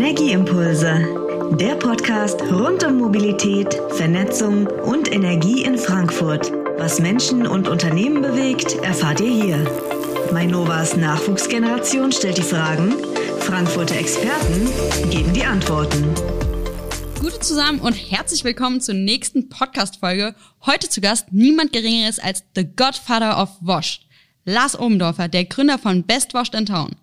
Energieimpulse, der Podcast rund um Mobilität, Vernetzung und Energie in Frankfurt. Was Menschen und Unternehmen bewegt, erfahrt ihr hier. Mainovas Nachwuchsgeneration stellt die Fragen, Frankfurter Experten geben die Antworten. Gute zusammen und herzlich willkommen zur nächsten Podcast-Folge. Heute zu Gast niemand Geringeres als The Godfather of Wash, Lars Obendorfer, der Gründer von Best Washed in Town.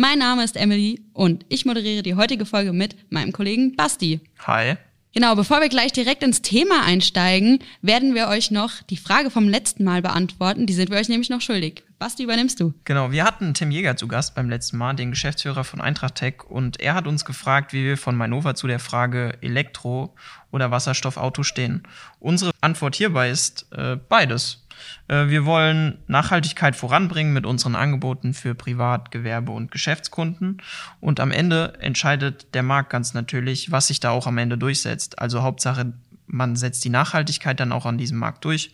Mein Name ist Emily und ich moderiere die heutige Folge mit meinem Kollegen Basti. Hi. Genau, bevor wir gleich direkt ins Thema einsteigen, werden wir euch noch die Frage vom letzten Mal beantworten. Die sind wir euch nämlich noch schuldig. Basti, übernimmst du? Genau, wir hatten Tim Jäger zu Gast beim letzten Mal, den Geschäftsführer von Eintracht Tech, und er hat uns gefragt, wie wir von Mainova zu der Frage Elektro- oder Wasserstoffauto stehen. Unsere Antwort hierbei ist äh, beides. Äh, wir wollen Nachhaltigkeit voranbringen mit unseren Angeboten für Privat-, Gewerbe- und Geschäftskunden. Und am Ende entscheidet der Markt ganz natürlich, was sich da auch am Ende durchsetzt. Also Hauptsache, man setzt die Nachhaltigkeit dann auch an diesem Markt durch.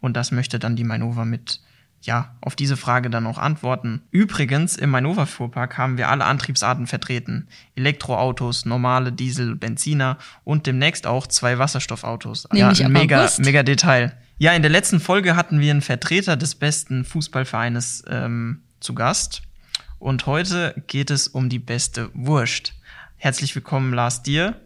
Und das möchte dann die Mainova mit ja, auf diese Frage dann auch antworten. Übrigens, im Mainova Fuhrpark haben wir alle Antriebsarten vertreten. Elektroautos, normale Diesel, Benziner und demnächst auch zwei Wasserstoffautos. Nämlich ja, ein mega, August. mega Detail. Ja, in der letzten Folge hatten wir einen Vertreter des besten Fußballvereines ähm, zu Gast. Und heute geht es um die beste Wurst. Herzlich willkommen, Lars Dir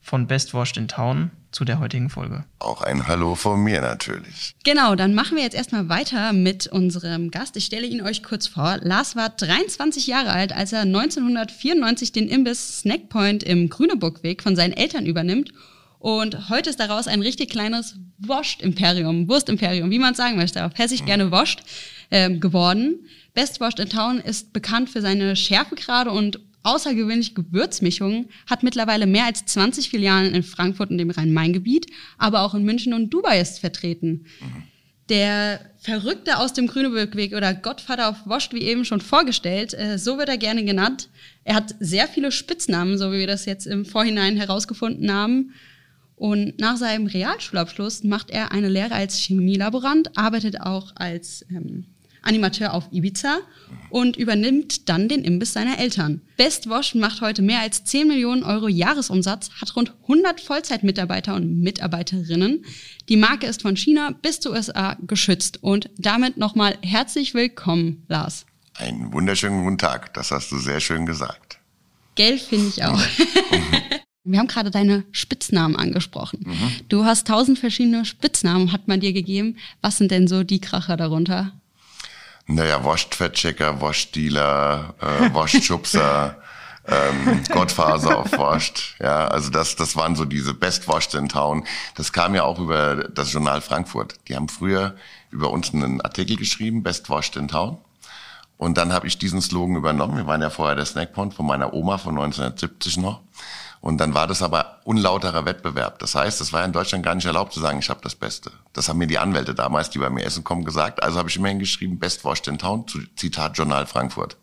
von Best Wurst in Town zu der heutigen Folge. Auch ein Hallo von mir natürlich. Genau, dann machen wir jetzt erstmal weiter mit unserem Gast. Ich stelle ihn euch kurz vor. Lars war 23 Jahre alt, als er 1994 den Imbiss Snackpoint im Grüneburgweg von seinen Eltern übernimmt. Und heute ist daraus ein richtig kleines Wurst-Imperium, Wurst-Imperium, wie man sagen möchte, auf Hessisch gerne Wurst, ähm, geworden. Best Wurst in Town ist bekannt für seine Schärfegrade und außergewöhnliche Gewürzmischungen, hat mittlerweile mehr als 20 Filialen in Frankfurt und dem Rhein-Main-Gebiet, aber auch in München und Dubai ist vertreten. Der Verrückte aus dem Grünebergweg oder Gottvater auf Woscht, wie eben schon vorgestellt, äh, so wird er gerne genannt. Er hat sehr viele Spitznamen, so wie wir das jetzt im Vorhinein herausgefunden haben. Und nach seinem Realschulabschluss macht er eine Lehre als Chemielaborant, arbeitet auch als ähm, Animateur auf Ibiza und übernimmt dann den Imbiss seiner Eltern. Best Wash macht heute mehr als 10 Millionen Euro Jahresumsatz, hat rund 100 Vollzeitmitarbeiter und Mitarbeiterinnen. Die Marke ist von China bis zu USA geschützt. Und damit nochmal herzlich willkommen, Lars. Einen wunderschönen guten Tag. Das hast du sehr schön gesagt. Gell, finde ich auch. Wir haben gerade deine Spitznamen angesprochen. Du hast tausend verschiedene Spitznamen, hat man dir gegeben. Was sind denn so die Kracher darunter? Naja, Wurstfettchecker, Wurstdealer, äh, Wurstschubser, ähm, Gottfaser auf Wurst. Ja, also das, das waren so diese Best Wurst in Town. Das kam ja auch über das Journal Frankfurt. Die haben früher über uns einen Artikel geschrieben, Best Wurst in Town. Und dann habe ich diesen Slogan übernommen. Wir waren ja vorher der Snackpoint von meiner Oma von 1970 noch. Und dann war das aber unlauterer Wettbewerb. Das heißt, es war in Deutschland gar nicht erlaubt zu sagen, ich habe das Beste. Das haben mir die Anwälte damals, die bei mir essen kommen, gesagt. Also habe ich immerhin geschrieben, Best Wurst in Town, Zitat Journal Frankfurt.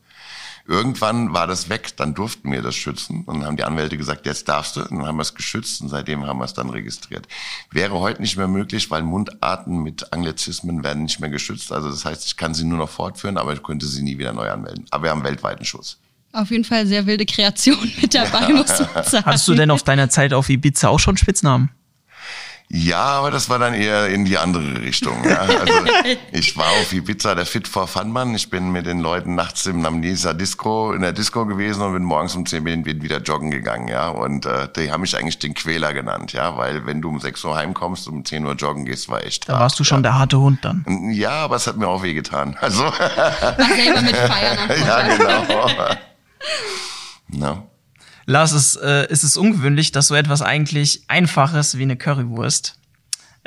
Irgendwann war das weg, dann durften wir das schützen. Und dann haben die Anwälte gesagt, jetzt darfst du. Und dann haben wir es geschützt und seitdem haben wir es dann registriert. Wäre heute nicht mehr möglich, weil Mundarten mit Anglizismen werden nicht mehr geschützt. Also das heißt, ich kann sie nur noch fortführen, aber ich könnte sie nie wieder neu anmelden. Aber wir haben weltweiten Schutz. Auf jeden Fall sehr wilde Kreation mit dabei, muss man sagen. Hattest du denn auf deiner Zeit auf Ibiza auch schon Spitznamen? Ja, aber das war dann eher in die andere Richtung. Ja. Also ich war auf Ibiza der Fit for Fun Mann. Ich bin mit den Leuten nachts im Namnesa Disco in der Disco gewesen und bin morgens um 10 Uhr wieder joggen gegangen. Ja, und äh, die haben mich eigentlich den Quäler genannt. Ja, weil wenn du um 6 Uhr heimkommst und um 10 Uhr joggen gehst, war echt. Da hart, warst du schon ja. der harte Hund dann. Ja, aber es hat mir auch wehgetan. Also War selber mit Feiern ja, genau. No. Lars, es, äh, ist es ungewöhnlich, dass so etwas eigentlich Einfaches wie eine Currywurst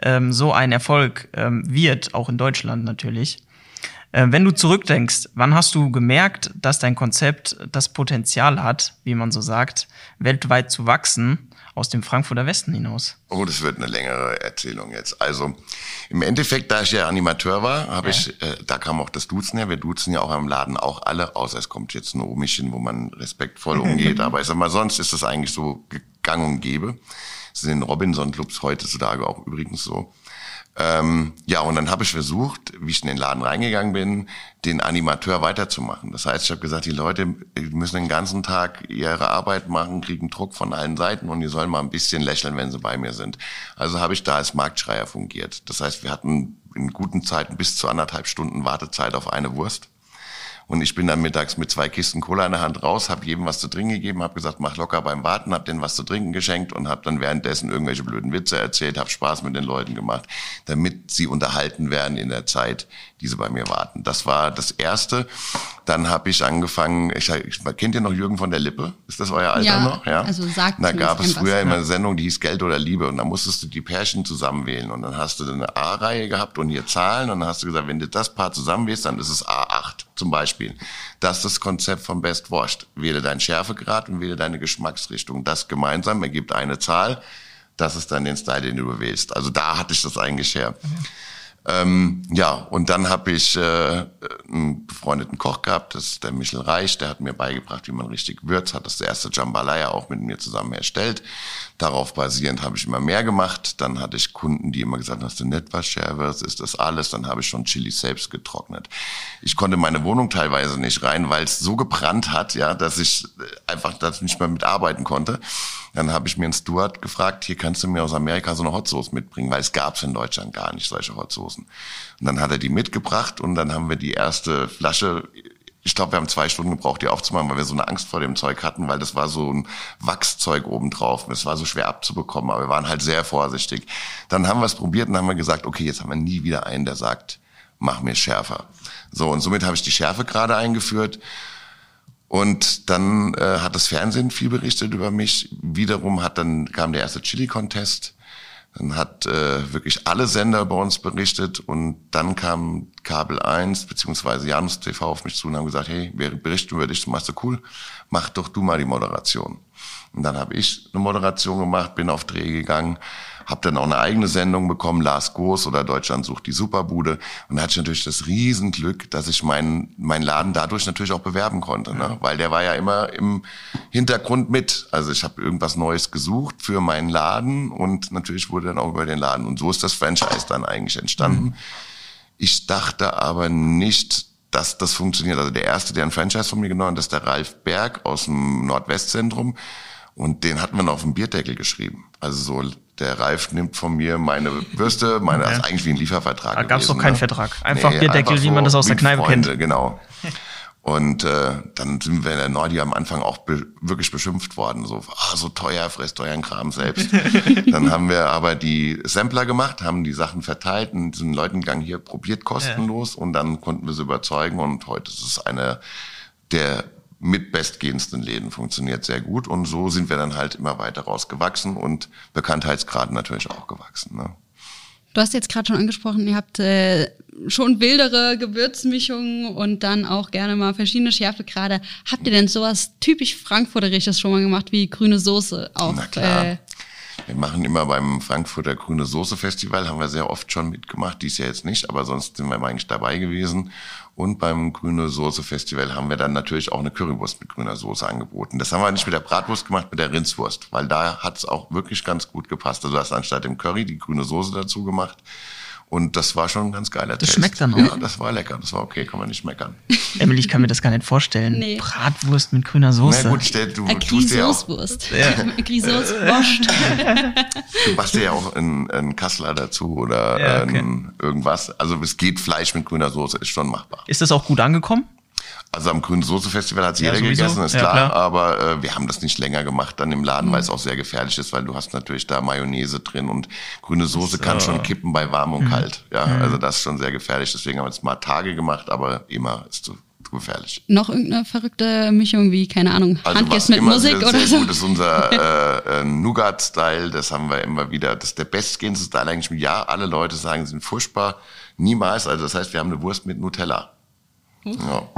ähm, so ein Erfolg ähm, wird, auch in Deutschland natürlich. Äh, wenn du zurückdenkst, wann hast du gemerkt, dass dein Konzept das Potenzial hat, wie man so sagt, weltweit zu wachsen, aus dem Frankfurter Westen hinaus? Oh, das wird eine längere Erzählung jetzt. Also im Endeffekt, da ich ja Animateur war, habe ich, äh, da kam auch das Duzen her. Wir duzen ja auch am Laden auch alle, außer es kommt jetzt ein Omichen, wo man respektvoll umgeht. Aber ich sag mal, sonst ist das eigentlich so gang und gäbe. Das ist in den Robinson-Clubs heutzutage auch übrigens so. Ähm, ja, und dann habe ich versucht, wie ich in den Laden reingegangen bin, den Animateur weiterzumachen. Das heißt, ich habe gesagt, die Leute müssen den ganzen Tag ihre Arbeit machen, kriegen Druck von allen Seiten und die sollen mal ein bisschen lächeln, wenn sie bei mir sind. Also habe ich da als Marktschreier fungiert. Das heißt, wir hatten in guten Zeiten bis zu anderthalb Stunden Wartezeit auf eine Wurst. Und ich bin dann mittags mit zwei Kisten Cola in der Hand raus, habe jedem was zu trinken gegeben, habe gesagt, mach locker beim Warten, habe denen was zu trinken geschenkt und habe dann währenddessen irgendwelche blöden Witze erzählt, habe Spaß mit den Leuten gemacht, damit sie unterhalten werden in der Zeit, die sie bei mir warten. Das war das Erste. Dann habe ich angefangen, ich, ich, kennt ihr noch Jürgen von der Lippe? Ist das euer Alter ja, noch? Ja, also sagt Da gab es früher immer eine Sendung, die hieß Geld oder Liebe und da musstest du die Pärchen zusammenwählen und dann hast du eine A-Reihe gehabt und hier Zahlen und dann hast du gesagt, wenn du das Paar zusammenwählst, dann ist es A8 zum Beispiel. Das ist das Konzept von Best Washed. Wähle deinen Schärfegrad und wähle deine Geschmacksrichtung. Das gemeinsam ergibt eine Zahl. Das ist dann den Style, den du wählst. Also da hatte ich das her. Mhm. Ähm, ja, und dann habe ich äh, einen befreundeten Koch gehabt, das ist der Michel Reich, der hat mir beigebracht, wie man richtig würzt, hat das erste Jambalaya auch mit mir zusammen erstellt. Darauf basierend habe ich immer mehr gemacht. Dann hatte ich Kunden, die immer gesagt haben, hast du nicht was Schärferes, ist das alles? Dann habe ich schon Chili selbst getrocknet. Ich konnte meine Wohnung teilweise nicht rein, weil es so gebrannt hat, ja, dass ich einfach das nicht mehr mitarbeiten konnte. Dann habe ich mir einen Stuart gefragt, hier kannst du mir aus Amerika so eine Hot Sauce mitbringen, weil es gab's in Deutschland gar nicht, solche Hot Soßen. Und dann hat er die mitgebracht und dann haben wir die erste Flasche ich glaube, wir haben zwei Stunden gebraucht, die aufzumachen, weil wir so eine Angst vor dem Zeug hatten, weil das war so ein Wachszeug obendrauf. Es war so schwer abzubekommen, aber wir waren halt sehr vorsichtig. Dann haben wir es probiert und haben wir gesagt, okay, jetzt haben wir nie wieder einen, der sagt, mach mir schärfer. So, und somit habe ich die Schärfe gerade eingeführt. Und dann äh, hat das Fernsehen viel berichtet über mich. Wiederum hat dann kam der erste Chili-Contest. Dann hat äh, wirklich alle Sender bei uns berichtet und dann kam Kabel 1 beziehungsweise Janus TV auf mich zu und haben gesagt, hey, wir berichten über dich, du machst du cool, mach doch du mal die Moderation. Und dann habe ich eine Moderation gemacht, bin auf Dreh gegangen, habe dann auch eine eigene Sendung bekommen, Lars Goos oder Deutschland sucht die Superbude. Und da hatte ich natürlich das Riesenglück, dass ich meinen mein Laden dadurch natürlich auch bewerben konnte, ne? weil der war ja immer im Hintergrund mit. Also ich habe irgendwas Neues gesucht für meinen Laden und natürlich wurde dann auch über den Laden. Und so ist das Franchise dann eigentlich entstanden. Mhm. Ich dachte aber nicht, dass das funktioniert. Also der erste, der ein Franchise von mir genommen hat, ist der Ralf Berg aus dem Nordwestzentrum. Und den hat man auf dem Bierdeckel geschrieben. Also so, der Ralf nimmt von mir meine Würste, meine, ja. also eigentlich wie ein Liefervertrag. Da gab es doch keinen ne? Vertrag. Einfach nee, Bierdeckel, einfach so wie man das aus der Kneipe Freunde, kennt. Genau. Und äh, dann sind wir in der Nordi am Anfang auch be wirklich beschimpft worden. So, ah, so teuer, frisst euren Kram selbst. dann haben wir aber die Sampler gemacht, haben die Sachen verteilt und sind Leuten gegangen, hier probiert kostenlos. Ja. Und dann konnten wir sie überzeugen. Und heute ist es eine der mit bestgehendsten Läden funktioniert sehr gut. Und so sind wir dann halt immer weiter rausgewachsen und Bekanntheitsgrad natürlich auch gewachsen. Ne? Du hast jetzt gerade schon angesprochen, ihr habt äh, schon wildere Gewürzmischungen und dann auch gerne mal verschiedene Schärfegrade. Habt ihr denn sowas typisch Frankfurterisches schon mal gemacht wie grüne Soße auch? Na klar. Äh, wir machen immer beim Frankfurter Grüne Soße Festival, haben wir sehr oft schon mitgemacht, dies Jahr jetzt nicht, aber sonst sind wir eigentlich dabei gewesen. Und beim Grüne Soße Festival haben wir dann natürlich auch eine Currywurst mit grüner Soße angeboten. Das haben wir nicht mit der Bratwurst gemacht, mit der Rindswurst, weil da hat es auch wirklich ganz gut gepasst. Also du hast anstatt dem Curry die grüne Soße dazu gemacht. Und das war schon ein ganz geiler Das Taste. schmeckt dann auch. Ja, das war lecker. Das war okay, kann man nicht meckern. Emily, ich kann mir das gar nicht vorstellen. Nee. Bratwurst mit grüner Soße. Na gut, stell, du tust ja auch. Ja. Du machst dir ja auch einen, einen Kassler dazu oder ja, okay. ein, irgendwas. Also es geht Fleisch mit grüner Soße, ist schon machbar. Ist das auch gut angekommen? Also am Grünen Soße Festival hat ja, jeder sowieso. gegessen, ist ja, klar, klar, aber äh, wir haben das nicht länger gemacht dann im Laden, mhm. weil es auch sehr gefährlich ist, weil du hast natürlich da Mayonnaise drin und grüne Soße so. kann schon kippen bei warm und mhm. kalt. Ja, mhm. also das ist schon sehr gefährlich. Deswegen haben wir es mal Tage gemacht, aber immer ist zu gefährlich. Noch irgendeine verrückte Mischung wie, keine Ahnung, also Handgest mit Musik sehr, oder so? Gut ist unser äh, äh, Nougat-Style, das haben wir immer wieder. Das ist der bestgehendste Style eigentlich im Jahr. Alle Leute sagen, sie sind furchtbar. Niemals. Also das heißt, wir haben eine Wurst mit Nutella. Ja.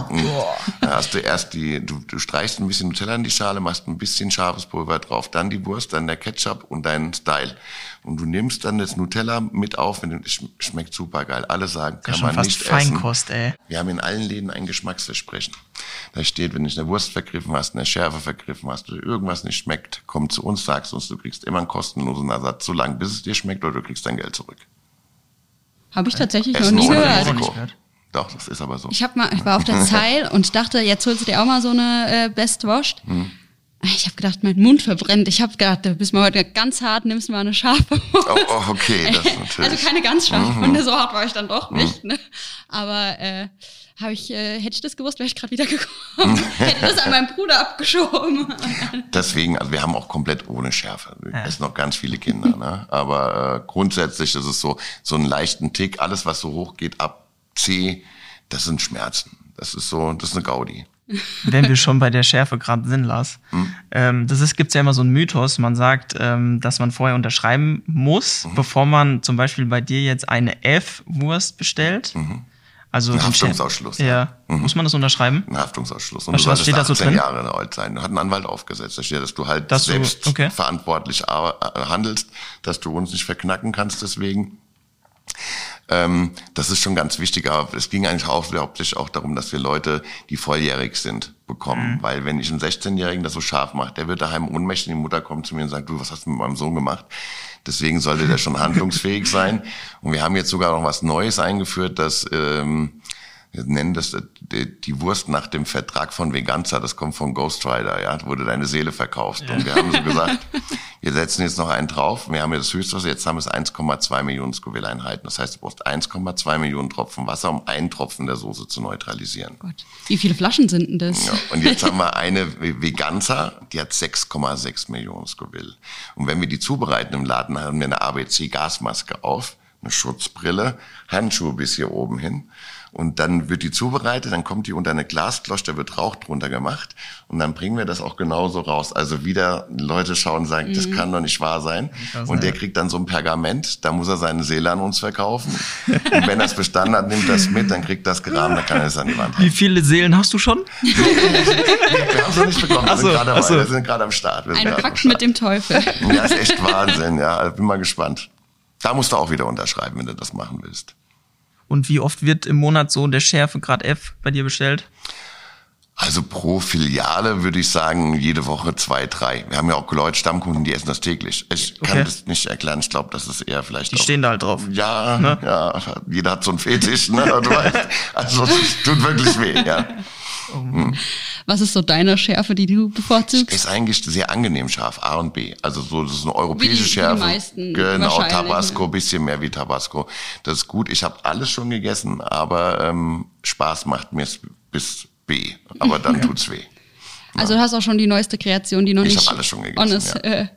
Da hast du erst die, du, du streichst ein bisschen Nutella in die Schale, machst ein bisschen scharfes Pulver drauf, dann die Wurst, dann der Ketchup und dein Style. Und du nimmst dann das Nutella mit auf, und es schmeckt super geil. Alle sagen, kann ja, man fast nicht Feinkost, essen. Ey. Wir haben in allen Läden ein Geschmacksversprechen. Da steht, wenn du eine Wurst vergriffen hast, eine Schärfe vergriffen hast oder irgendwas nicht schmeckt, komm zu uns, sagst uns, du kriegst immer einen kostenlosen Ersatz, so lange bis es dir schmeckt oder du kriegst dein Geld zurück. Habe ich tatsächlich Essen noch nie gehört. Doch, das ist aber so. Ich, hab mal, ich war auf der Zeil und dachte, jetzt holst du dir auch mal so eine äh, Best Washed. Hm. Ich habe gedacht, mein Mund verbrennt. Ich habe gedacht, du bist mal heute ganz hart, nimmst mal eine scharfe Oh, oh, okay, das ist natürlich. Mhm. Also keine ganz scharfe, und so hart war ich dann doch nicht. Ne? Aber äh, habe ich, äh, hätte ich das gewusst, wäre ich gerade wieder gekommen. hätte das an meinen Bruder abgeschoben. Deswegen, also wir haben auch komplett ohne Schärfe. Wir essen noch ganz viele Kinder, ne? Aber äh, grundsätzlich ist es so, so einen leichten Tick, alles was so hoch geht ab C, das sind Schmerzen. Das ist so, das ist eine Gaudi. wenn wir schon bei der Schärfe gerade sind, Lars. Ähm, das ist, gibt's ja immer so einen Mythos. Man sagt, ähm, dass man vorher unterschreiben muss, bevor man zum Beispiel bei dir jetzt eine F-Wurst bestellt. Also Ein Haftungsausschluss, Ja. ja. Muss man das unterschreiben? Ein Haftungsausschluss. Und Was- du was steht da so 18 drin? Jahre alt sein. Hat ein Anwalt aufgesetzt. Da steht, dass du halt Dass du- selbst okay. verantwortlich äh, handelst, dass du uns nicht verknacken kannst deswegen. Ähm, das ist schon ganz wichtig, aber es ging eigentlich auch hauptsächlich auch darum, dass wir Leute, die volljährig sind, bekommen. Mhm. Weil wenn ich einen 16-Jährigen das so scharf mache, der wird daheim ohnmächtig, die Mutter kommt zu mir und sagt, du, was hast du mit meinem Sohn gemacht? Deswegen sollte der schon handlungsfähig sein. Und wir haben jetzt sogar noch was Neues eingeführt, dass ähm, wir nennen das äh, die, Wurst nach dem Vertrag von Veganza, das kommt von Ghost Rider, ja, du deine Seele verkaufst. Und wir haben so gesagt, wir setzen jetzt noch einen drauf. Wir haben ja das höchste, Wasser, jetzt haben wir es 1,2 Millionen Scoville-Einheiten. Das heißt, du brauchst 1,2 Millionen Tropfen Wasser, um einen Tropfen der Soße zu neutralisieren. Gott, wie viele Flaschen sind denn das? Ja, und jetzt haben wir eine Veganza, die hat 6,6 Millionen Scoville. Und wenn wir die zubereiten im Laden, haben wir eine ABC-Gasmaske auf, eine Schutzbrille, Handschuhe bis hier oben hin. Und dann wird die zubereitet, dann kommt die unter eine Glasklosch, da wird Rauch drunter gemacht. Und dann bringen wir das auch genauso raus. Also wieder Leute schauen und sagen, das kann doch nicht wahr sein. Und der kriegt dann so ein Pergament, da muss er seine Seele an uns verkaufen. Und wenn er es bestanden hat, nimmt das mit, dann kriegt das gerahmt, dann kann er es an die Wand Wie viele Seelen hast du schon? wir haben es noch nicht bekommen. Wir so, sind gerade ach so. dabei. Wir sind gerade am Start. Wir sind Ein Pakt mit dem Teufel. Ja, ist echt Wahnsinn. Ja, bin mal gespannt. Da musst du auch wieder unterschreiben, wenn du das machen willst. Und wie oft wird im Monat so der Schärfegrad F bei dir bestellt? Also pro Filiale würde ich sagen, jede Woche zwei, drei. Wir haben ja auch Leute, Stammkunden, die essen das täglich. Ich kann Okay. das nicht erklären. Ich glaube, das ist eher vielleicht Die auch- stehen da halt drauf. Ja, Ne? ja, jeder hat so einen Fetisch, ne? Du weißt, also es tut wirklich weh, ja. Was ist so deine Schärfe, die du bevorzugst? Ist eigentlich sehr angenehm scharf, A und B. Also so, das ist eine europäische Wie die- wie die Schärfe. meisten genau, wahrscheinlich, Tabasco, bisschen mehr wie Tabasco. Das ist gut. Ich habe alles schon gegessen, aber ähm, Spaß macht mir bis B. Aber dann tut's weh. Also du hast auch schon die neueste Kreation, die noch Ich nicht hab alles schon gegessen, on ist. ja. Äh,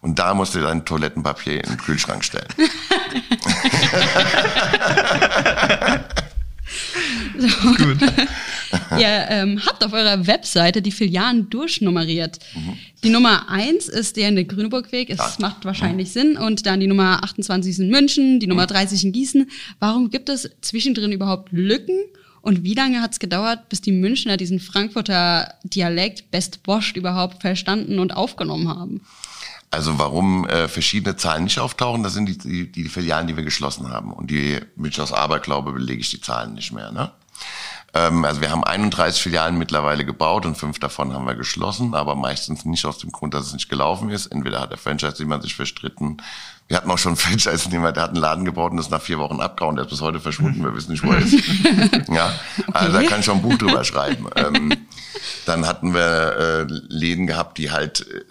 Und da musst du dein Toilettenpapier in den Kühlschrank stellen. Gut. Ihr ähm, habt auf eurer Webseite die Filialen durchnummeriert. Die Nummer 1 ist der in der Grüneburgweg, es Ja. macht wahrscheinlich Sinn. Und dann die Nummer 28 ist in München, die Nummer 30 in Gießen. Warum gibt es zwischendrin überhaupt Lücken? Und wie lange hat es gedauert, bis die Münchner diesen Frankfurter Dialekt Best Washed überhaupt verstanden und aufgenommen haben? Also warum äh, verschiedene Zahlen nicht auftauchen, das sind die, die, die Filialen, die wir geschlossen haben. Und die mit aus Aberglaube belege ich die Zahlen nicht mehr. Ne? Ähm, also wir haben 31 Filialen mittlerweile gebaut und fünf davon haben wir geschlossen, aber meistens nicht aus dem Grund, dass es nicht gelaufen ist. Entweder hat der Franchise-Nehmer sich verstritten. Wir hatten auch schon einen Franchise-Nehmer, der hat einen Laden gebaut und ist nach vier Wochen abgehauen. Der ist bis heute verschwunden. Wir wissen nicht, wo er ist. ja, also da kann ich schon ein Buch drüber schreiben. Ähm, dann hatten wir äh, Läden gehabt, die halt äh,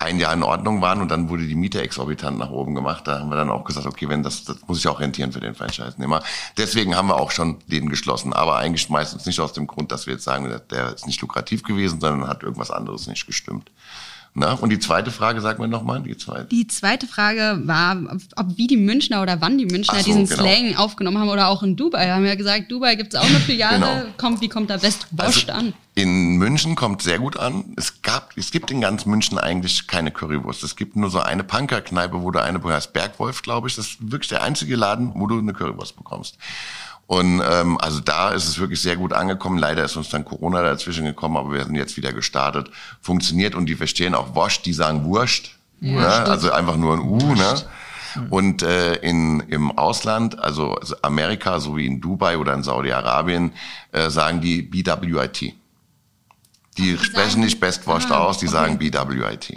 ein Jahr in Ordnung waren und dann wurde die Miete exorbitant nach oben gemacht. Da haben wir dann auch gesagt, okay, wenn das, das muss sich auch rentieren für den Franchise-Nehmer. Deswegen haben wir auch schon Läden geschlossen, aber eigentlich meistens nicht aus dem Grund, dass wir jetzt sagen, der ist nicht lukrativ gewesen, sondern hat irgendwas anderes nicht gestimmt. Na? Und die zweite Frage, sag mir nochmal, die zweite. Die zweite Frage war, ob wie die Münchner oder wann die Münchner so, diesen genau. Slang aufgenommen haben oder auch in Dubai. Wir haben ja gesagt, Dubai gibt es auch eine Filiale. Genau. Kommt, wie kommt da Best Washed an? In München kommt sehr gut an. Es gab, es gibt in ganz München eigentlich keine Currywurst. Es gibt nur so eine Punkerkneipe, wo du eine, wo heißt Bergwolf, glaube ich. Das ist wirklich der einzige Laden, wo du eine Currywurst bekommst. Und ähm, also da ist es wirklich sehr gut angekommen. Leider ist uns dann Corona dazwischen gekommen, aber wir sind jetzt wieder gestartet. Funktioniert und die verstehen auch Wurst, die sagen Wurst. Ja, ne? Also einfach nur ein U. Ne? Und äh, in, im Ausland, also, Amerika, so wie in Dubai oder in Saudi-Arabien, äh, sagen die BWIT. Die sprechen nicht Best Washed aus, die okay. sagen BWIT.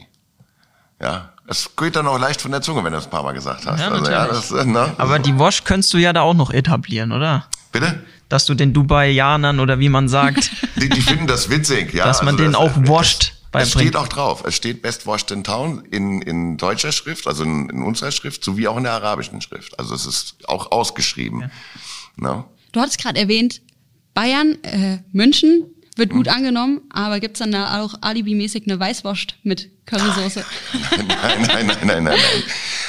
Ja, es geht dann auch leicht von der Zunge, wenn du es ein paar Mal gesagt hast. Ja, also, ja, das, äh, ne? Aber die Wash könntest du ja da auch noch etablieren, oder? Bitte? Dass du den Dubaianern oder wie man sagt, Die, die finden das witzig, ja. dass man also den das- auch washed Es beibringt. steht auch drauf. Es steht Best Washed in Town in, in deutscher Schrift, also in, in unserer Schrift, sowie auch in der arabischen Schrift. Also es ist auch ausgeschrieben. Ne? Du hattest gerade erwähnt, Bayern, äh, München wird gut angenommen, aber gibt's dann da auch alibimäßig eine Weißwurst mit Currysoße? nein, nein, nein, nein, nein, nein.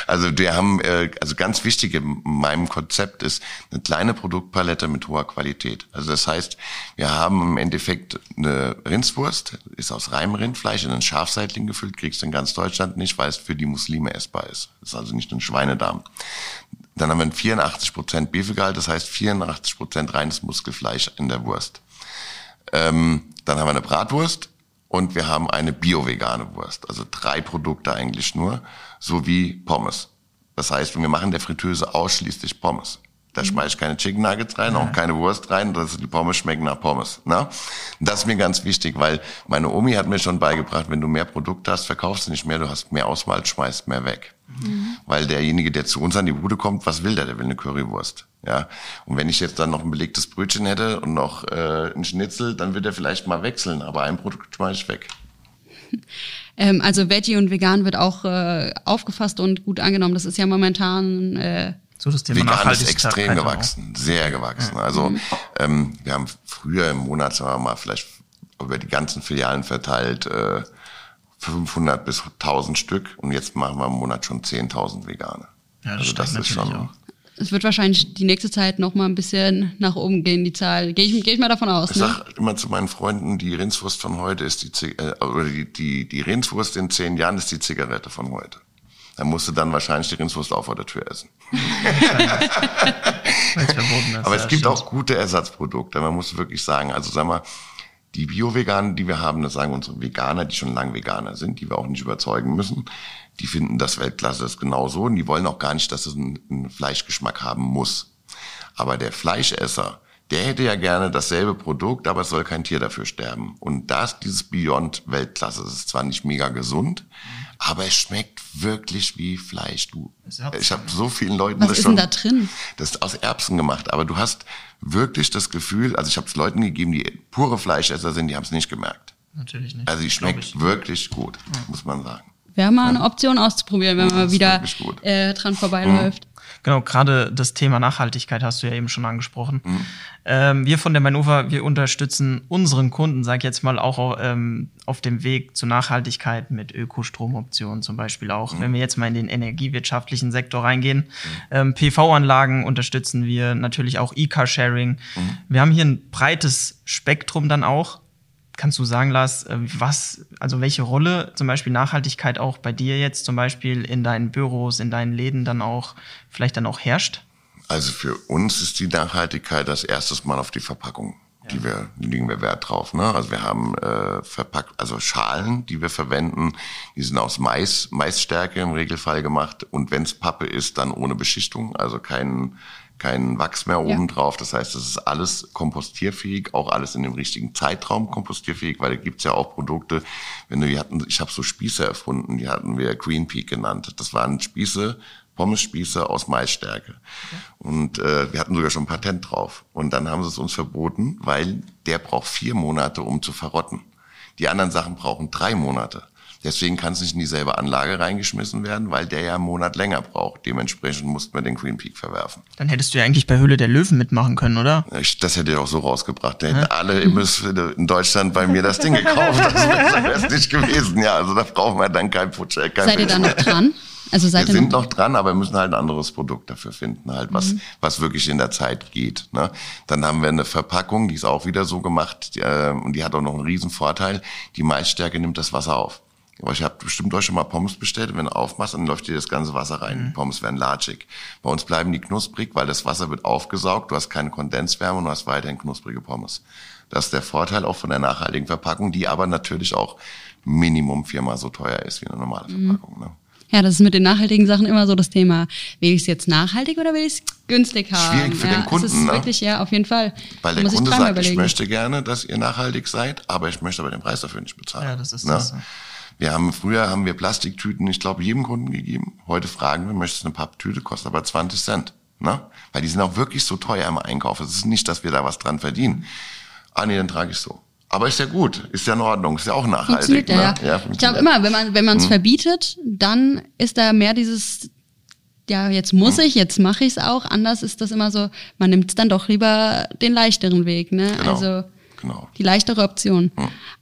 Also wir haben, äh, also ganz wichtig in meinem Konzept ist eine kleine Produktpalette mit hoher Qualität. Also das heißt, wir haben im Endeffekt eine Rindswurst, ist aus reinem Rindfleisch in einen Schafseitling gefüllt, kriegst du in ganz Deutschland nicht, weil es für die Muslime essbar ist. ist also nicht ein Schweinedarm. Dann haben wir ein 84% Befegehalt, das heißt 84% reines Muskelfleisch in der Wurst. Ähm, dann haben wir eine Bratwurst und wir haben eine bio-vegane Wurst. Also drei Produkte eigentlich nur, sowie Pommes. Das heißt, wir machen der Fritteuse ausschließlich Pommes. Da schmeiße ich keine Chicken Nuggets rein, auch keine Wurst rein, dass die Pommes schmecken nach Pommes. Na? Das ist mir ganz wichtig, weil meine Omi hat mir schon beigebracht, wenn du mehr Produkte hast, verkaufst du nicht mehr, du hast mehr Auswahl, schmeißt mehr weg. Weil derjenige, der zu uns an die Bude kommt, was will der? Der will eine Currywurst. Ja. Und wenn ich jetzt dann noch ein belegtes Brötchen hätte und noch äh, ein Schnitzel, dann wird er vielleicht mal wechseln, aber ein Produkt schmeiße ich weg. ähm, also Veggie und Vegan wird auch äh, aufgefasst und gut angenommen. Das ist ja momentan äh, so das Thema Vegan ist extrem auch. gewachsen, sehr gewachsen. Also ähm, wir haben früher im Monat, sagen wir mal, vielleicht über die ganzen Filialen verteilt äh, 500 bis 1000 Stück und jetzt machen wir im Monat schon 10.000 Vegane. Ja, das also das ist schon auch. es wird wahrscheinlich die nächste Zeit noch mal ein bisschen nach oben gehen, die Zahl. Gehe ich, geh ich mal davon aus. Ich Ne? sag immer zu meinen Freunden, die Rindswurst von heute ist die, äh, oder die, die, die Rindswurst in zehn Jahren ist die Zigarette von heute. Da musst du dann wahrscheinlich die Rindswurst auch vor der Tür essen. Aber es gibt auch gute Ersatzprodukte. Man muss wirklich sagen, also sag mal, die Bio-Veganer, die wir haben, das sagen unsere Veganer, die schon lang Veganer sind, die wir auch nicht überzeugen müssen, die finden das Weltklasse ist genauso und die wollen auch gar nicht, dass es einen, einen Fleischgeschmack haben muss. Aber der Fleischesser, der hätte ja gerne dasselbe Produkt, aber es soll kein Tier dafür sterben. Und da ist dieses Beyond Weltklasse. Es ist zwar nicht mega gesund, aber es schmeckt wirklich wie Fleisch. Du, Es hat- ich habe so vielen Leuten Was das ist schon. denn da drin? Das ist aus Erbsen gemacht, aber du hast wirklich das Gefühl, also ich habe es Leuten gegeben, die pure Fleischesser sind, die haben es nicht gemerkt. Natürlich nicht. Also die schmeckt ich. wirklich gut, muss man sagen. Wäre mal eine Option auszuprobieren, wenn man mal ist wieder äh, dran vorbeiläuft. Genau, gerade das Thema Nachhaltigkeit hast du ja eben schon angesprochen. Mhm. Ähm, wir von der Manova, wir unterstützen unseren Kunden, sag ich jetzt mal, auch ähm, auf dem Weg zur Nachhaltigkeit mit Ökostromoptionen zum Beispiel auch. Mhm. Wenn wir jetzt mal in den energiewirtschaftlichen Sektor reingehen, ähm, PV-Anlagen unterstützen wir, natürlich auch E-Car-Sharing. Mhm. Wir haben hier ein breites Spektrum dann auch. Kannst du sagen, Lars, äh, was, also welche Rolle zum Beispiel Nachhaltigkeit auch bei dir jetzt zum Beispiel in deinen Büros, in deinen Läden dann auch, vielleicht dann auch herrscht? Also für uns ist die Nachhaltigkeit das erstes Mal auf die Verpackung. Die wir, die legen wir Wert drauf. Ne? Also wir haben äh, verpackt, also Schalen, die wir verwenden, die sind aus Mais, Maisstärke im Regelfall gemacht. Und wenn's Pappe ist, dann ohne Beschichtung, also kein, kein Wachs mehr Ja. oben drauf. Das heißt, es ist alles kompostierfähig, auch alles in dem richtigen Zeitraum kompostierfähig, weil da gibt's ja auch Produkte, wenn du, wir hatten, ich habe so Spieße erfunden, die hatten wir Green Peak genannt. Das waren Spieße, Pommesspieße aus Maisstärke. Und äh, wir hatten sogar schon ein Patent drauf. Und dann haben sie es uns verboten, weil der braucht vier Monate, um zu verrotten. Die anderen Sachen brauchen drei Monate. Deswegen kann es nicht in dieselbe Anlage reingeschmissen werden, weil der ja einen Monat länger braucht. Dementsprechend mussten wir den Green Peak verwerfen. Dann hättest du ja eigentlich bei Höhle der Löwen mitmachen können, oder? Ich, das hätte ich auch so rausgebracht. Da hätten alle in Deutschland bei mir das Ding gekauft. Das wäre es nicht gewesen. Ja, also da brauchen wir dann kein Putscher. Kein Seid ihr da noch dran? Also seid wir sind noch dran, aber wir müssen halt ein anderes Produkt dafür finden, halt was, was wirklich in der Zeit geht. Ne? Dann haben wir eine Verpackung, die ist auch wieder so gemacht die, äh, und die hat auch noch einen riesen Vorteil. Die Maisstärke nimmt das Wasser auf. Aber ich habe bestimmt euch schon mal Pommes bestellt. Wenn du aufmachst, dann läuft dir das ganze Wasser rein. Die Pommes werden latschig. Bei uns bleiben die knusprig, weil das Wasser wird aufgesaugt. Du hast keine Kondenswärme und du hast weiterhin knusprige Pommes. Das ist der Vorteil auch von der nachhaltigen Verpackung, die aber natürlich auch Minimum viermal so teuer ist wie eine normale Verpackung. Ne? Ja, das ist mit den nachhaltigen Sachen immer so das Thema. Will ich es jetzt nachhaltig oder will ich es günstig haben? Schwierig für ja, den Kunden, Es ist ne? wirklich, ja, auf jeden Fall. Weil Da der ich Kunde dreimal sagt, ich überlegen. möchte gerne, dass ihr nachhaltig seid, aber ich möchte aber den Preis dafür nicht bezahlen. Ja, das ist Ne? das. Wir haben früher haben wir Plastiktüten, ich glaube, jedem Kunden gegeben. Heute fragen wir, möchtest du eine Papptüte, kostet aber 20 Cent. Ne? Weil die sind auch wirklich so teuer im Einkauf. Es ist nicht, dass wir da was dran verdienen. Ah nee, dann trage ich so. Aber ist ja gut, ist ja in Ordnung, ist ja auch nachhaltig. Funktioniert ne? ja. ja ich funktioniert. glaube immer, wenn man wenn man es verbietet, dann ist da mehr dieses ja, jetzt muss ich, jetzt mache ich es auch. Anders ist das immer so, man nimmt dann doch lieber den leichteren Weg, ne? Genau, Also genau. die leichtere Option.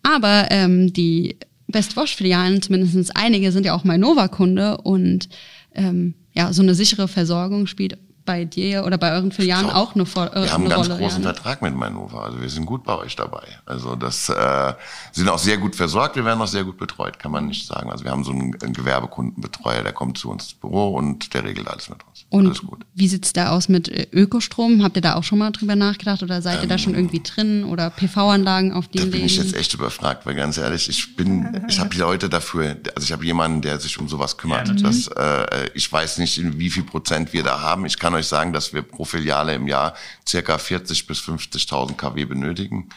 Aber ähm, die Best Wash-Filialen, zumindest einige, sind ja auch Mainova-Kunde und ähm, ja, so eine sichere Versorgung spielt bei dir oder bei euren Filialen Top. auch eine, Vo- äh, Wir haben einen eine ganz Rolle. großen ja, ne? Vertrag mit Manova. Also wir sind gut bei euch dabei. Also das äh, sind auch sehr gut versorgt. Wir werden auch sehr gut betreut, kann man nicht sagen. Also wir haben so einen, einen Gewerbekundenbetreuer, der kommt zu uns ins Büro und der regelt alles mit uns. Und alles gut. wie sieht's da aus mit äh, Ökostrom? Habt ihr da auch schon mal drüber nachgedacht oder seid ihr da Ähm, schon irgendwie drin oder PV-Anlagen auf Da den bin ich jetzt echt überfragt, weil ganz ehrlich, ich bin, ich habe Leute dafür, also ich habe jemanden, der sich um sowas kümmert. Ja, das, äh, ich weiß nicht, in wie viel Prozent wir da haben. Ich kann euch sagen, dass wir pro Filiale im Jahr circa 40 bis 50.000 kW benötigen.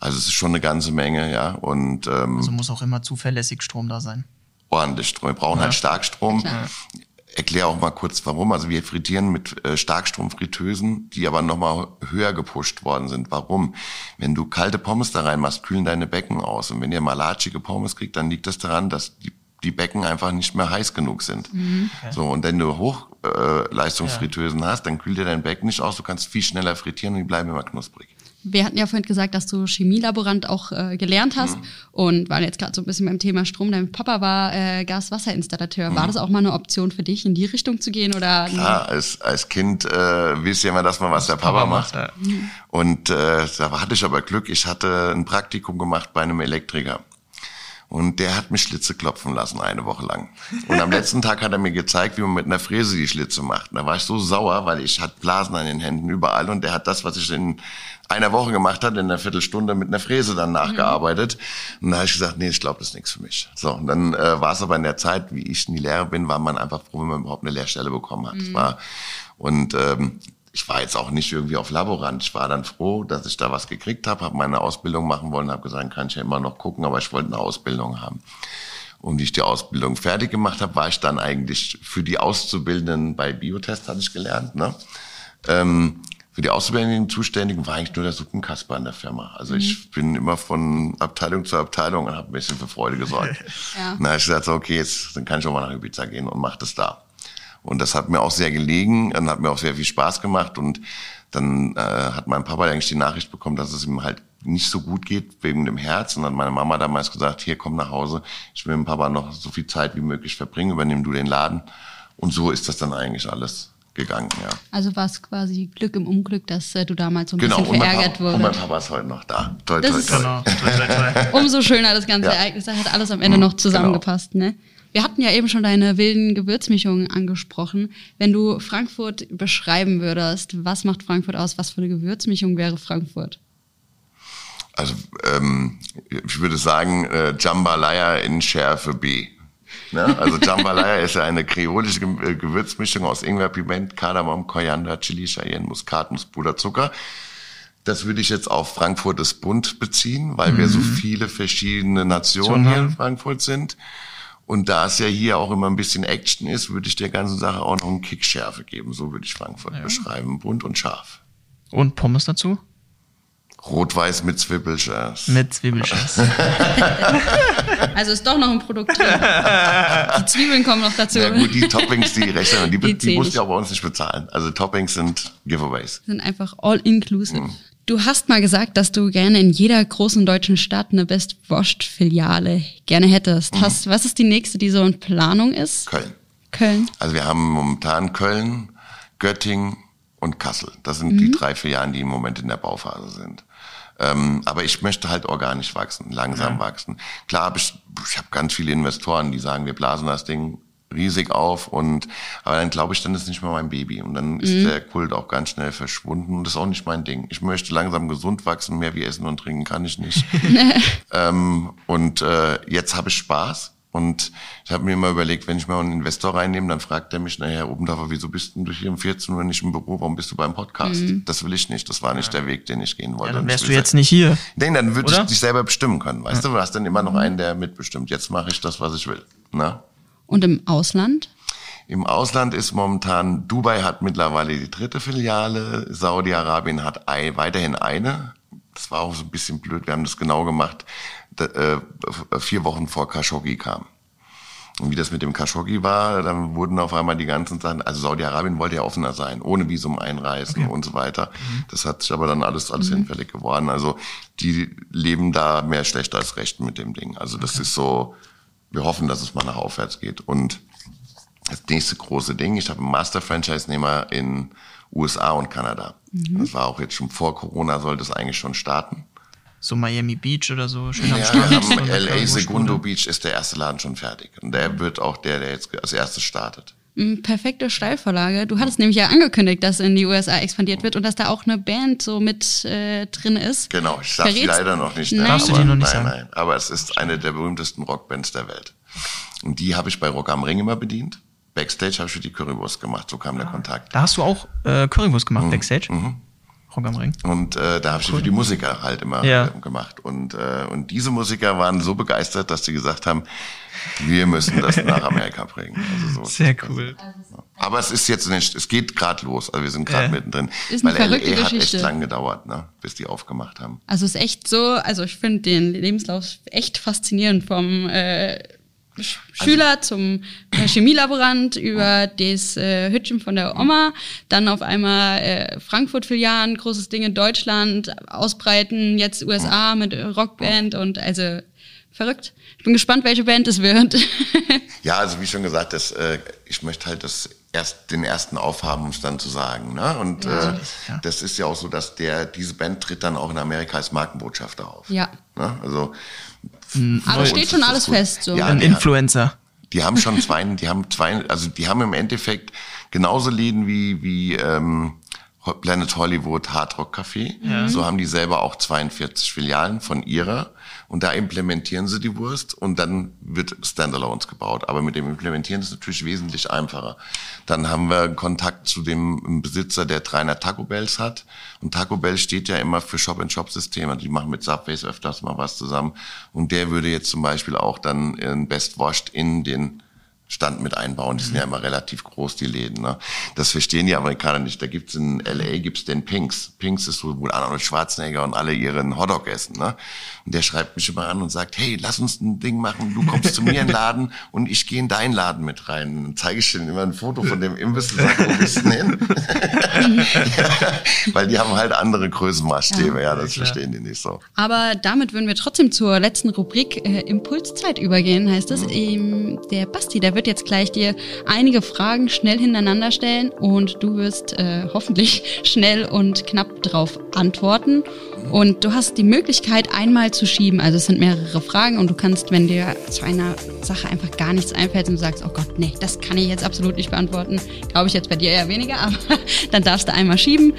Also es ist schon eine ganze Menge, ja. Und ähm, Also muss auch immer zuverlässig Strom da sein. ordentlich Strom. Wir brauchen halt Starkstrom. Erklär auch mal kurz warum. Also wir frittieren mit äh, Starkstromfritteusen, die aber nochmal höher gepusht worden sind. Warum? Wenn du kalte Pommes da reinmachst, kühlen deine Becken aus. Und wenn ihr malatschige Pommes kriegt, dann liegt das daran, dass die, die Becken einfach nicht mehr heiß genug sind. So, und wenn du Hochleistungsfritteusen äh, Leistungsfritteusen hast, dann kühlt dir dein Becken nicht aus. Du kannst viel schneller frittieren und die bleiben immer knusprig. Wir hatten ja vorhin gesagt, dass du Chemielaborant auch äh, gelernt hast Mhm. und waren jetzt gerade so ein bisschen beim Thema Strom. Dein Papa war äh, Gas-Wasser-Installateur. Mhm. War das auch mal eine Option für dich, in die Richtung zu gehen oder? Klar, als, als Kind äh, wisst ihr immer, dass man was der Papa, macht. ja. Und äh, da hatte ich aber Glück, ich hatte ein Praktikum gemacht bei einem Elektriker. Und der hat mich Schlitze klopfen lassen, eine Woche lang. Und am letzten Tag hat er mir gezeigt, wie man mit einer Fräse die Schlitze macht. Und da war ich so sauer, weil ich hatte Blasen an den Händen überall. Und der hat das, was ich in einer Woche gemacht hat, in einer Viertelstunde mit einer Fräse dann nachgearbeitet. Und da habe ich gesagt, nee, ich glaube, das ist nichts für mich. So, und dann äh, war es aber in der Zeit, wie ich in die Lehre bin, war man einfach froh, wenn man überhaupt eine Lehrstelle bekommen hat. Das war, und ähm, ich war jetzt auch nicht irgendwie auf Laborant. Ich war dann froh, dass ich da was gekriegt habe, habe meine Ausbildung machen wollen, habe gesagt, kann ich ja immer noch gucken, aber ich wollte eine Ausbildung haben. Und wie ich die Ausbildung fertig gemacht habe, war ich dann eigentlich für die Auszubildenden bei Biotest, hatte ich gelernt, ne? Ähm, für die Auszubildenden zuständig war eigentlich nur der Suppenkasper in der Firma. Also ich bin immer von Abteilung zu Abteilung und habe ein bisschen für Freude gesorgt. Ja. Na, ich gesagt, so, okay, jetzt dann kann ich auch mal nach Ibiza gehen und mach das da. Und das hat mir auch sehr gelegen und hat mir auch sehr viel Spaß gemacht. Und dann äh, hat mein Papa eigentlich die Nachricht bekommen, dass es ihm halt nicht so gut geht wegen dem Herz. Und dann hat meine Mama damals gesagt, hier komm nach Hause, ich will mit dem Papa noch so viel Zeit wie möglich verbringen, übernimm du den Laden. Und so ist das dann eigentlich alles gegangen, ja. Also war es quasi Glück im Unglück, dass äh, du damals so ein Genau, bisschen verärgert Papa, und mein wurdest. Papa ist heute noch da. Toi. Genau. Toi, toi, toi. Umso schöner das ganze Ja. Ereignis. Da hat alles am Ende noch zusammengepasst, ne? Wir hatten ja eben schon deine wilden Gewürzmischungen angesprochen. Wenn du Frankfurt beschreiben würdest, was macht Frankfurt aus? Was für eine Gewürzmischung wäre Frankfurt? Also ähm, ich würde sagen, äh, Jambalaya in Schärfe B. Ne? Also Jambalaya ist ja eine kreolische Ge- äh, Gewürzmischung aus Ingwer, Piment, Kardamom, Koriander, Chili, Cheyenne, Muskatnuss, Puderzucker. Das würde ich jetzt auf Frankfurt ist bunt beziehen, weil wir so viele verschiedene Nationen hier in Frankfurt sind. Und da es ja hier auch immer ein bisschen Action ist, würde ich der ganzen Sache auch noch einen Kick Schärfe geben. So würde ich Frankfurt beschreiben. Bunt und scharf. Und Pommes dazu? Rot-Weiß mit Zwiebelschaß. Mit Zwiebelschiss. Also ist doch noch ein Produkt drin. Die Zwiebeln kommen noch dazu. Ja gut, die Toppings, die rechnen, die, Die die, musst du ja auch bei uns nicht bezahlen. Also Toppings sind Giveaways. sind einfach all inclusive. Mhm. Du hast mal gesagt, dass du gerne in jeder großen deutschen Stadt eine Best Washed Filiale gerne hättest. Mhm. Hast, was ist die nächste, die so in Planung ist? Köln. Köln. Also wir haben momentan Köln, Göttingen und Kassel. Das sind die drei Filialen, die im Moment in der Bauphase sind. Ähm, aber ich möchte halt organisch wachsen, langsam wachsen. Klar, ich, ich habe ganz viele Investoren, die sagen, wir blasen das Ding riesig auf und aber dann glaube ich, dann ist es nicht mehr mein Baby und dann ist der Kult auch ganz schnell verschwunden und das ist auch nicht mein Ding. Ich möchte langsam gesund wachsen, mehr wie essen und trinken kann ich nicht. ähm, und äh, jetzt habe ich Spaß Und ich habe mir immer überlegt, wenn ich mal einen Investor reinnehme, dann fragt er mich, naja, Herr Obendorfer, wieso bist denn du hier um 14 Uhr nicht im Büro? Warum bist du beim Podcast? Mhm. Das will ich nicht. Das war nicht der Weg, den ich gehen wollte. Ja, dann Und ich wärst du will jetzt sagen- nicht hier. Nee, dann würde ich dich selber bestimmen können. Weißt du, du hast dann immer noch einen, der mitbestimmt. Jetzt mache ich das, was ich will. Na? Und im Ausland? Im Ausland ist momentan, Dubai hat mittlerweile die dritte Filiale, Saudi-Arabien hat ein, weiterhin eine. Das war auch so ein bisschen blöd, wir haben das genau gemacht, da, äh, vier Wochen vor Khashoggi kam. Und wie das mit dem Khashoggi war, dann wurden auf einmal die ganzen Sachen, also Saudi-Arabien wollte ja offener sein, ohne Visum einreisen und so weiter. Das hat sich aber dann alles, alles hinfällig geworden. Also die leben da mehr schlecht als recht mit dem Ding. Also das ist so, wir hoffen, dass es mal nach aufwärts geht. Und das nächste große Ding, ich habe einen Master-Franchise-Nehmer in USA und Kanada. Das war auch jetzt schon vor Corona, sollte es eigentlich schon starten. So Miami Beach oder so, schön am Ja, Strand. eine LA Segundo. Beach ist der erste Laden schon fertig. Und der wird auch der, der jetzt als erstes startet. Mm, Perfekte Steilvorlage. Du hattest nämlich ja angekündigt, dass in die USA expandiert wird und dass da auch eine Band so mit äh, drin ist. Genau, ich darf die Verrätst- leider noch nicht Nein. Darfst du aber, die noch nicht nein, sagen? nein. Aber es ist eine der berühmtesten Rockbands der Welt. Und die habe ich bei Rock am Ring immer bedient. Backstage habe ich für die Currywurst gemacht, so kam der Kontakt. Da hast du auch äh, Currywurst gemacht, Mhm. Backstage. Rock am Ring. Und äh, da habe ich für die Musiker halt immer Ja. äh, gemacht. Und, äh, und diese Musiker waren so begeistert, dass sie gesagt haben, wir müssen das nach Amerika bringen. Also so. Sehr cool. Aber es ist jetzt nicht, es geht gerade los. Also wir sind gerade Ja. mittendrin. Ist eine weil verrückte LA hat Geschichte. echt lang gedauert, ne, bis die aufgemacht haben. Also es ist echt so, also ich finde den Lebenslauf echt faszinierend vom äh, Sch- Schüler zum äh, Chemielaborant über das äh, Hütchen von der Oma, dann auf einmal äh, Frankfurt-Filialen, großes Ding in Deutschland, ausbreiten, jetzt USA mit äh, Rockband und also verrückt. Ich bin gespannt, welche Band es wird. Ja, also wie schon gesagt, das, äh, ich möchte halt das erst den ersten aufhaben, um es dann zu sagen. Ne? Und äh, das ist ja auch so, dass der diese Band tritt dann auch in Amerika als Markenbotschafter auf. Ja. Ne? Also Aber für steht uns schon alles gut. fest, so. Ja, Ein Influencer. die haben schon zwei, die haben zwei, also die haben im Endeffekt genauso Läden wie wie ähm, Planet Hollywood Hard Rock Café. So haben die selber auch 42 Filialen von ihrer und da implementieren sie die Wurst und dann wird Standalones gebaut. Aber mit dem Implementieren ist es natürlich wesentlich einfacher. Dann haben wir Kontakt zu dem Besitzer, der 300 Taco Bells hat. Und Taco Bell steht ja immer für Shop-and-Shop-Systeme. Die machen mit Subways öfters mal was zusammen. Und der würde jetzt zum Beispiel auch dann in Best Washed in den Stand mit einbauen. Die sind ja immer relativ groß, die Läden. Ne? Das verstehen die Amerikaner nicht. Da gibt's in L.A. gibt's den Pinks. Pinks ist wo Arnold Schwarzenegger und alle ihren Hotdog essen. Ne? Und der schreibt mich immer an und sagt, hey, lass uns ein Ding machen. Du kommst zu mir in den Laden und ich gehe in deinen Laden mit rein. Dann zeige ich denen immer ein Foto von dem Imbiss und sage, wo bist du denn hin? ja, weil die haben halt andere Größenmaßstäbe. Ja, das verstehen die nicht so. Aber damit würden wir trotzdem zur letzten Rubrik äh, Impulszeit übergehen, heißt es. Ähm, der Basti, der wird jetzt gleich dir einige Fragen schnell hintereinander stellen und du wirst äh, hoffentlich schnell und knapp drauf antworten. Und du hast die Möglichkeit, einmal zu schieben. Also es sind mehrere Fragen und du kannst, wenn dir zu einer Sache einfach gar nichts einfällt und du sagst, oh Gott, nee, das kann ich jetzt absolut nicht beantworten, glaube ich jetzt bei dir eher weniger, aber dann darfst du einmal schieben.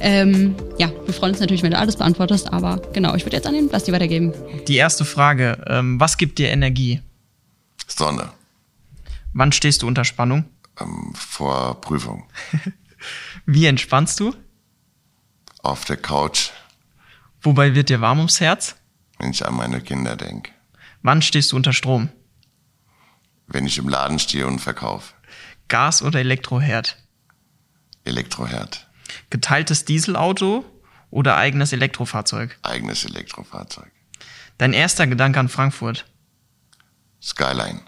Ähm, ja, wir freuen uns natürlich, wenn du alles beantwortest, aber genau, ich würde jetzt an den Basti weitergeben. Die erste Frage. Ähm, was gibt dir Energie? Sonne Wann stehst du unter Spannung? ähm, vor Prüfung. Wie entspannst du? Auf der Couch, Wobei wird dir warm ums Herz? wenn ich an meine Kinder denke. Wann stehst du unter Strom? Wenn ich im Laden stehe und verkaufe. Gas- oder Elektroherd? Elektroherd, Geteiltes Dieselauto oder eigenes Elektrofahrzeug? eigenes Elektrofahrzeug. Dein erster Gedanke an Frankfurt? Skyline,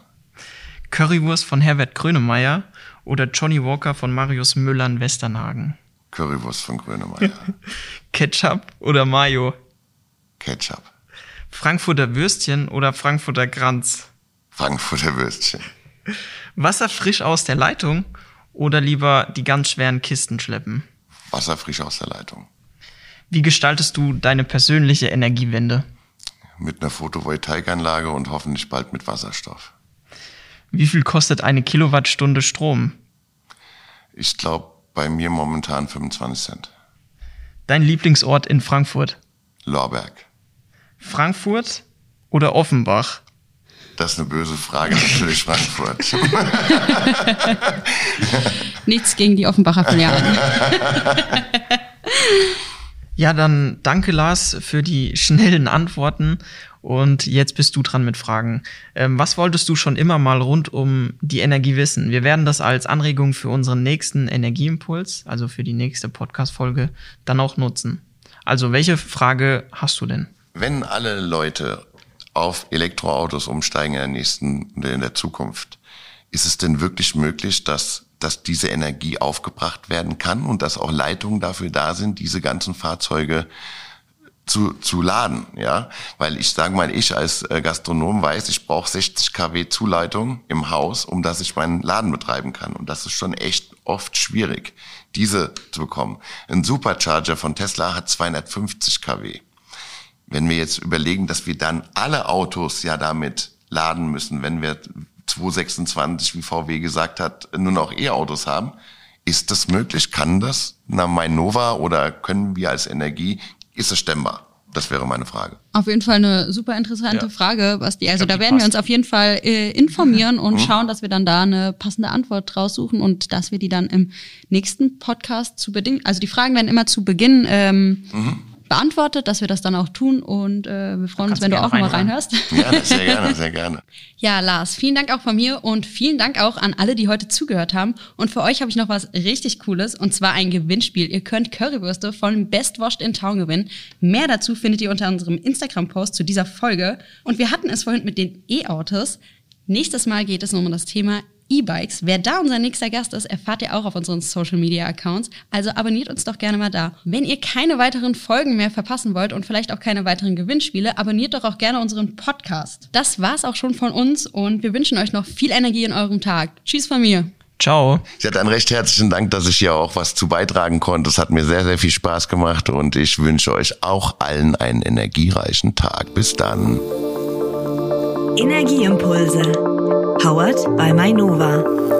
Currywurst von Herbert Grönemeyer oder Johnny Walker von Marius Müller in Westernhagen? Currywurst von Grönemeyer, Ketchup oder Mayo? Ketchup, Frankfurter Würstchen oder Frankfurter Kranz? Frankfurter Würstchen, Wasser frisch aus der Leitung oder lieber die ganz schweren Kisten schleppen? Wasser frisch aus der Leitung. Wie gestaltest du deine persönliche Energiewende? Mit einer Photovoltaikanlage und hoffentlich bald mit Wasserstoff. Wie viel kostet eine Kilowattstunde Strom? Ich glaube, bei mir momentan 25 Cent. Dein Lieblingsort in Frankfurt? Lorberg, Frankfurt oder Offenbach? Das ist eine böse Frage, natürlich Frankfurt. Nichts gegen die Offenbacher Filialen. Ja, dann danke Lars für die schnellen Antworten. Und jetzt bist du dran mit Fragen. Ähm, was wolltest du schon immer mal rund um die Energie wissen? Wir werden das als Anregung für unseren nächsten Energieimpuls, also für die nächste Podcast-Folge, dann auch nutzen. Also, welche Frage hast du denn? Wenn alle Leute auf Elektroautos umsteigen in der nächsten, in der Zukunft, ist es denn wirklich möglich, dass dass diese Energie aufgebracht werden kann und dass auch Leitungen dafür da sind, diese ganzen Fahrzeuge zu, zu laden, ja, weil ich sage mal, ich als äh, Gastronom weiß, ich brauche 60 kW Zuleitung im Haus, um dass ich meinen Laden betreiben kann und das ist schon echt oft schwierig, diese zu bekommen. Ein Supercharger von Tesla hat 250 kW. Wenn wir jetzt überlegen, dass wir dann alle Autos ja damit laden müssen, wenn wir 226, wie VW gesagt hat, nur noch E-Autos haben, ist das möglich? Kann das? Na, mein Nova oder können wir als Energie ist es stemmbar? Das wäre meine Frage. Auf jeden Fall eine super interessante ja. Frage, Basti. Also glaub, da werden passt. wir uns auf jeden Fall äh, informieren und mhm. schauen, dass wir dann da eine passende Antwort raussuchen und dass wir die dann im nächsten Podcast zu bedingen. Also die Fragen werden immer zu Beginn ähm, mhm beantwortet, dass wir das dann auch tun und äh, wir freuen uns, wenn du auch mal reinhörst. Ja, sehr gerne, sehr gerne. ja, Lars, vielen Dank auch von mir und vielen Dank auch an alle, die heute zugehört haben. Und für euch habe ich noch was richtig Cooles und zwar ein Gewinnspiel. Ihr könnt Currywürste von Best Washed in Town gewinnen. Mehr dazu findet ihr unter unserem Instagram-Post zu dieser Folge. Und wir hatten es vorhin mit den E-Autos. Nächstes Mal geht es um das Thema E-Bikes. Wer da unser nächster Gast ist, erfahrt ihr auch auf unseren Social Media Accounts. Also abonniert uns doch gerne mal da. Wenn ihr keine weiteren Folgen mehr verpassen wollt und vielleicht auch keine weiteren Gewinnspiele, abonniert doch auch gerne unseren Podcast. Das war's auch schon von uns und wir wünschen euch noch viel Energie in eurem Tag. Tschüss von mir. Ciao. Sie hat einen recht herzlichen Dank, dass ich hier auch was zu beitragen konnte. Es hat mir sehr, sehr viel Spaß gemacht und ich wünsche euch auch allen einen energiereichen Tag. Bis dann. Energieimpulse. Powered by Mainova.